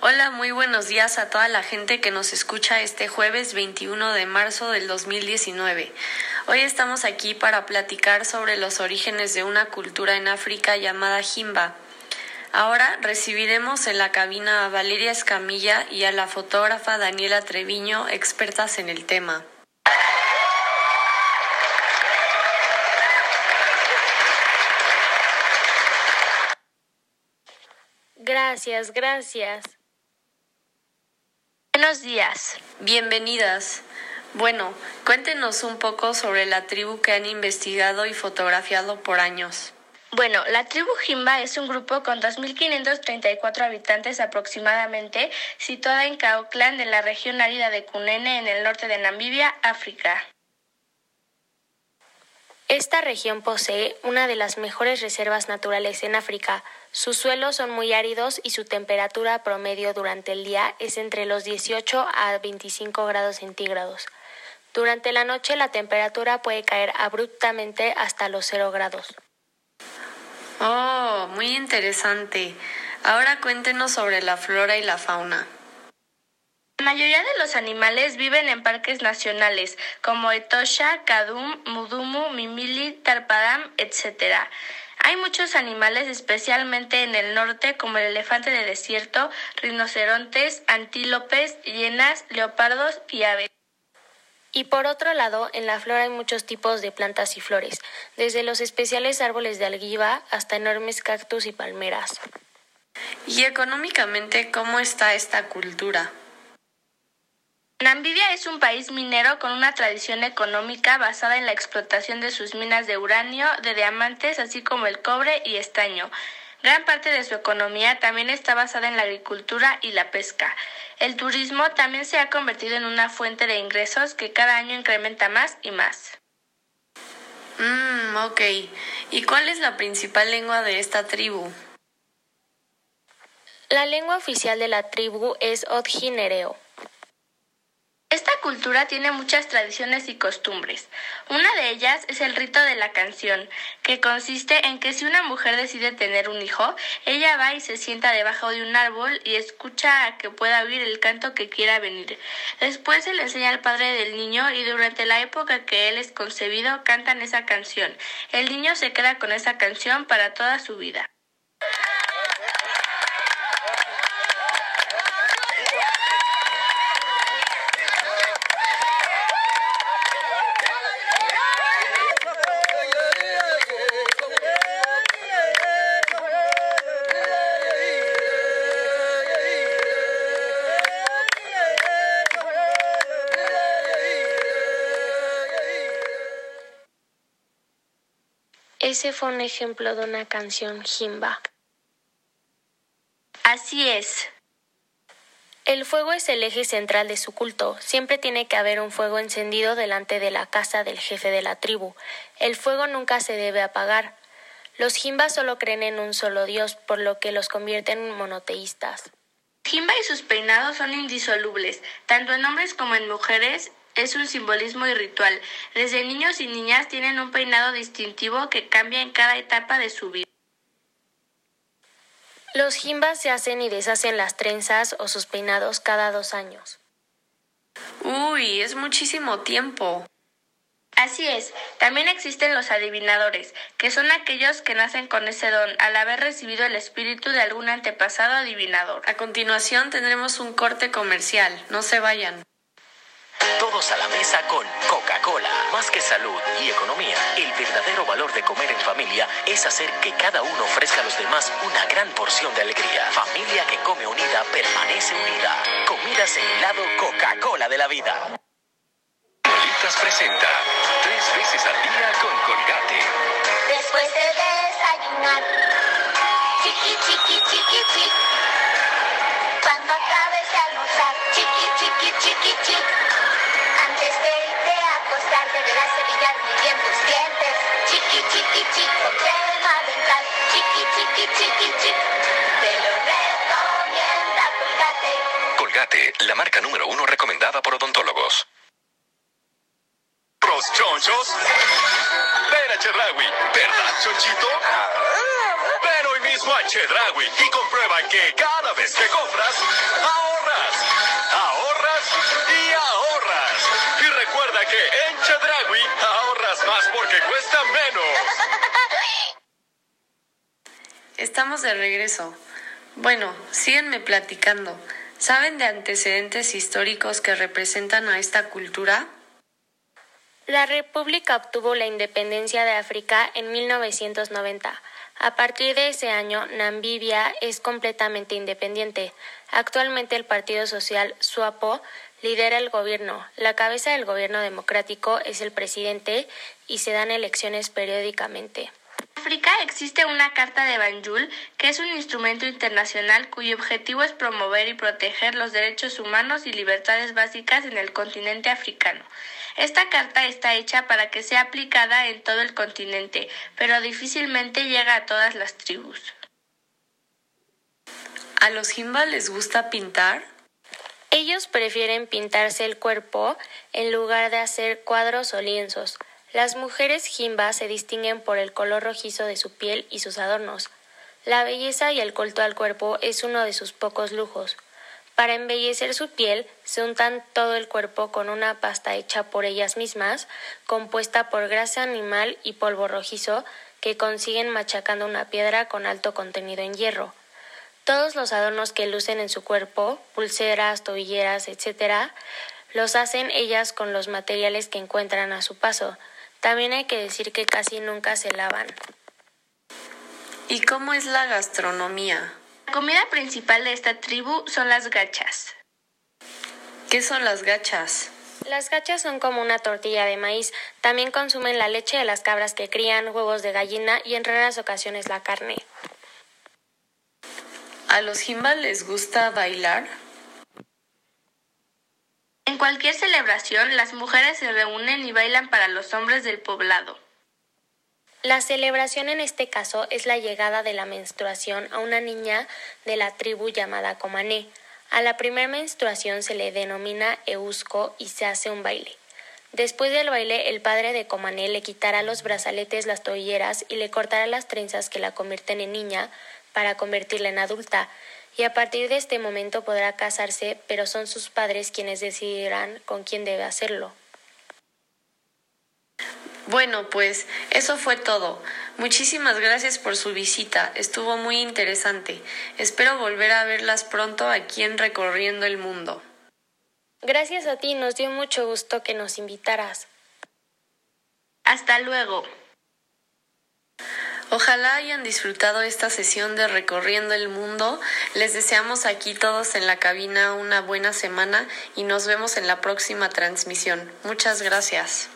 Hola, muy buenos días a toda la gente que nos escucha este jueves 21 de marzo del 2019. Hoy estamos aquí para platicar sobre los orígenes de una cultura en África llamada Jimba. Ahora recibiremos en la cabina a Valeria Escamilla y a la fotógrafa Daniela Treviño, expertas en el tema. Gracias, gracias. Buenos días. Bienvenidas. Bueno, cuéntenos un poco sobre la tribu que han investigado y fotografiado por años. Bueno, la tribu Jimba es un grupo con 2.534 habitantes aproximadamente, situada en Kaoklan, de la región árida de Cunene, en el norte de Namibia, África. Esta región posee una de las mejores reservas naturales en África. Sus suelos son muy áridos y su temperatura promedio durante el día es entre los 18 a 25 grados centígrados. Durante la noche la temperatura puede caer abruptamente hasta los 0 grados. Oh, muy interesante. Ahora cuéntenos sobre la flora y la fauna. La mayoría de los animales viven en parques nacionales, como Etosha, Kadum, Mudumu, Mimili, Tarpadam, etc. Hay muchos animales, especialmente en el norte, como el elefante de desierto, rinocerontes, antílopes, hienas, leopardos y aves. Y por otro lado, en la flora hay muchos tipos de plantas y flores, desde los especiales árboles de algiva hasta enormes cactus y palmeras. ¿Y económicamente cómo está esta cultura? Namibia es un país minero con una tradición económica basada en la explotación de sus minas de uranio, de diamantes, así como el cobre y estaño. Gran parte de su economía también está basada en la agricultura y la pesca. El turismo también se ha convertido en una fuente de ingresos que cada año incrementa más y más. Mmm, ok. ¿Y cuál es la principal lengua de esta tribu? La lengua oficial de la tribu es Odjinereo. Cultura tiene muchas tradiciones y costumbres. Una de ellas es el rito de la canción, que consiste en que si una mujer decide tener un hijo, ella va y se sienta debajo de un árbol y escucha a que pueda oír el canto que quiera venir. Después se le enseña al padre del niño y durante la época que él es concebido cantan esa canción. El niño se queda con esa canción para toda su vida. Ese fue un ejemplo de una canción jimba. Así es. El fuego es el eje central de su culto. Siempre tiene que haber un fuego encendido delante de la casa del jefe de la tribu. El fuego nunca se debe apagar. Los jimbas solo creen en un solo Dios, por lo que los convierten en monoteístas. Jimba y sus peinados son indisolubles, tanto en hombres como en mujeres, es un simbolismo y ritual. Desde niños y niñas tienen un peinado distintivo que cambia en cada etapa de su vida. Los jimbas se hacen y deshacen las trenzas o sus peinados cada dos años. Uy, es muchísimo tiempo. Así es, también existen los adivinadores, que son aquellos que nacen con ese don al haber recibido el espíritu de algún antepasado adivinador. A continuación tendremos un corte comercial, no se vayan. Todos a la mesa con Coca-Cola. Más que salud y economía, el verdadero valor de comer en familia es hacer que cada uno ofrezca a los demás una gran porción de alegría. Familia que come unida permanece unida. Comidas en el lado Coca-Cola de la vida. Molitas presenta tres veces al día con Colgate. Después de desayunar, chiqui, chiqui, chiqui, chiqui. Cuando acabes de almorzar, chiqui, chiqui, chiqui. Antes de irte a acostar, deberás cepillar muy bien tus dientes. Chiqui, chiqui, chiqui, con crema dental. Chiqui, chiqui, chiqui, chiqui. Te lo recomienda Colgate. Colgate, la marca número uno recomendada por odontólogos. Los chonchos. Ven a Chedraui. ¿Verdad, chonchito? Ven hoy mismo a Chedraui y comprueba que cada vez que compras, ahorras, ahorras y ahorras. Y recuerda que en Chedragui ahorras más porque cuesta menos. Estamos de regreso. Bueno, síguenme platicando. ¿Saben de antecedentes históricos que representan a esta cultura? La República obtuvo la independencia de África en 1990. A partir de ese año, Namibia es completamente independiente. Actualmente el Partido Social SWAPO lidera el gobierno. La cabeza del gobierno democrático es el presidente y se dan elecciones periódicamente. En África existe una Carta de Banjul, que es un instrumento internacional cuyo objetivo es promover y proteger los derechos humanos y libertades básicas en el continente africano. Esta carta está hecha para que sea aplicada en todo el continente, pero difícilmente llega a todas las tribus. ¿A los Jimba les gusta pintar? Ellos prefieren pintarse el cuerpo en lugar de hacer cuadros o lienzos. Las mujeres jimba se distinguen por el color rojizo de su piel y sus adornos. La belleza y el culto al cuerpo es uno de sus pocos lujos. Para embellecer su piel, se untan todo el cuerpo con una pasta hecha por ellas mismas, compuesta por grasa animal y polvo rojizo, que consiguen machacando una piedra con alto contenido en hierro. Todos los adornos que lucen en su cuerpo, pulseras, tobilleras, etc., los hacen ellas con los materiales que encuentran a su paso. También hay que decir que casi nunca se lavan. ¿Y cómo es la gastronomía? La comida principal de esta tribu son las gachas. ¿Qué son las gachas? Las gachas son como una tortilla de maíz. También consumen la leche de las cabras que crían, huevos de gallina y en raras ocasiones la carne. ¿A los Jimba les gusta bailar? En cualquier celebración, las mujeres se reúnen y bailan para los hombres del poblado. La celebración en este caso es la llegada de la menstruación a una niña de la tribu llamada Comané. A la primera menstruación se le denomina Eusco y se hace un baile. Después del baile, el padre de Comané le quitará los brazaletes, las tobilleras y le cortará las trenzas que la convierten en niña para convertirla en adulta. Y a partir de este momento podrá casarse, pero son sus padres quienes decidirán con quién debe hacerlo. Bueno, pues eso fue todo. Muchísimas gracias por su visita. Estuvo muy interesante. Espero volver a verlas pronto aquí en Recorriendo el Mundo. Gracias a ti, nos dio mucho gusto que nos invitaras. Hasta luego. Ojalá hayan disfrutado esta sesión de Recorriendo el Mundo. Les deseamos aquí todos en la cabina una buena semana y nos vemos en la próxima transmisión. Muchas gracias.